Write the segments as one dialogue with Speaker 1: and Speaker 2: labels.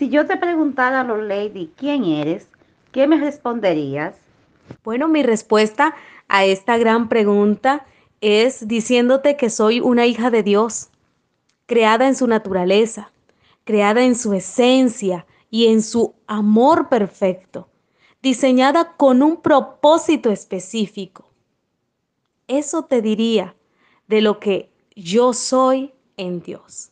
Speaker 1: Si yo te preguntara, los Lady, ¿quién eres? ¿Qué me responderías?
Speaker 2: Bueno, mi respuesta a esta gran pregunta es diciéndote que soy una hija de Dios, creada en su naturaleza, creada en su esencia y en su amor perfecto, diseñada con un propósito específico. Eso te diría de lo que yo soy en Dios.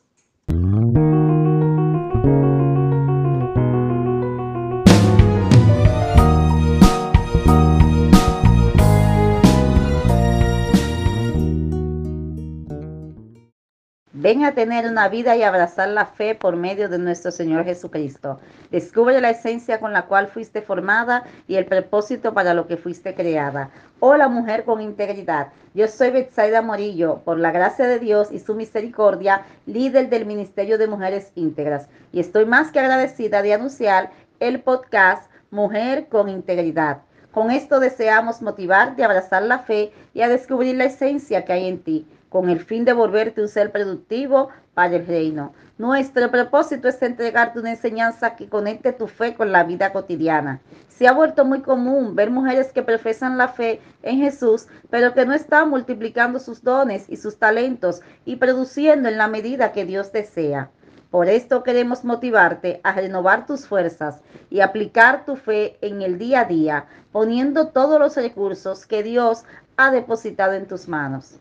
Speaker 1: Ven a tener una vida y abrazar la fe por medio de nuestro Señor Jesucristo. Descubre la esencia con la cual fuiste formada y el propósito para lo que fuiste creada. Hola mujer con integridad. Yo soy Betsaida Morillo, por la gracia de Dios y su misericordia, líder del Ministerio de Mujeres Íntegras. Y estoy más que agradecida de anunciar el podcast Mujer con Integridad. Con esto deseamos motivarte a abrazar la fe y a descubrir la esencia que hay en ti con el fin de volverte un ser productivo para el reino. Nuestro propósito es entregarte una enseñanza que conecte tu fe con la vida cotidiana. Se ha vuelto muy común ver mujeres que profesan la fe en Jesús, pero que no están multiplicando sus dones y sus talentos y produciendo en la medida que Dios desea. Por esto queremos motivarte a renovar tus fuerzas y aplicar tu fe en el día a día, poniendo todos los recursos que Dios ha depositado en tus manos.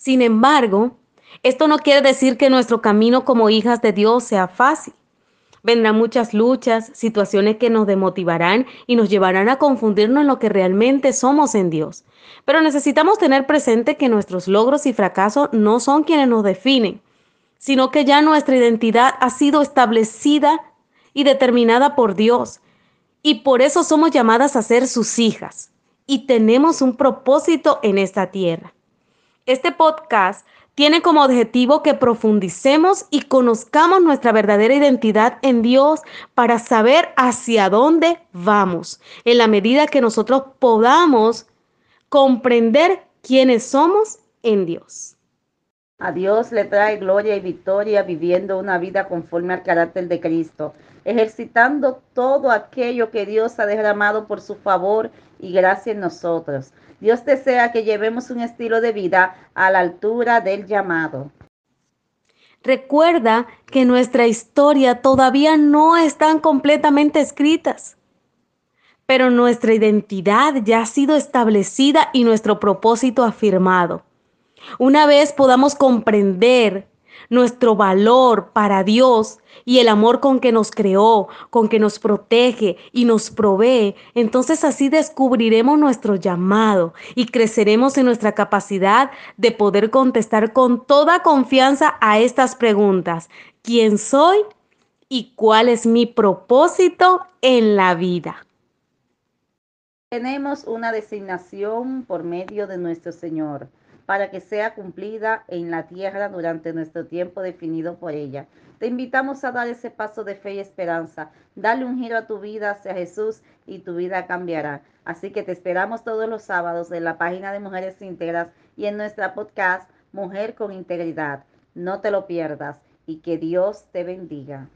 Speaker 2: Sin embargo, esto no quiere decir que nuestro camino como hijas de Dios sea fácil. Vendrán muchas luchas, situaciones que nos demotivarán y nos llevarán a confundirnos en lo que realmente somos en Dios. Pero necesitamos tener presente que nuestros logros y fracasos no son quienes nos definen, sino que ya nuestra identidad ha sido establecida y determinada por Dios. Y por eso somos llamadas a ser sus hijas. Y tenemos un propósito en esta tierra. Este podcast tiene como objetivo que profundicemos y conozcamos nuestra verdadera identidad en Dios para saber hacia dónde vamos, en la medida que nosotros podamos comprender quiénes somos en Dios.
Speaker 1: A Dios le trae gloria y victoria viviendo una vida conforme al carácter de Cristo, ejercitando todo aquello que Dios ha derramado por su favor y gracia en nosotros. Dios desea que llevemos un estilo de vida a la altura del llamado.
Speaker 2: Recuerda que nuestra historia todavía no están completamente escritas, pero nuestra identidad ya ha sido establecida y nuestro propósito afirmado. Una vez podamos comprender nuestro valor para Dios y el amor con que nos creó, con que nos protege y nos provee, entonces así descubriremos nuestro llamado y creceremos en nuestra capacidad de poder contestar con toda confianza a estas preguntas. ¿Quién soy y cuál es mi propósito en la vida?
Speaker 1: Tenemos una designación por medio de nuestro Señor para que sea cumplida en la tierra durante nuestro tiempo definido por ella. Te invitamos a dar ese paso de fe y esperanza. Dale un giro a tu vida hacia Jesús y tu vida cambiará. Así que te esperamos todos los sábados en la página de Mujeres Íntegras y en nuestra podcast Mujer con Integridad. No te lo pierdas y que Dios te bendiga.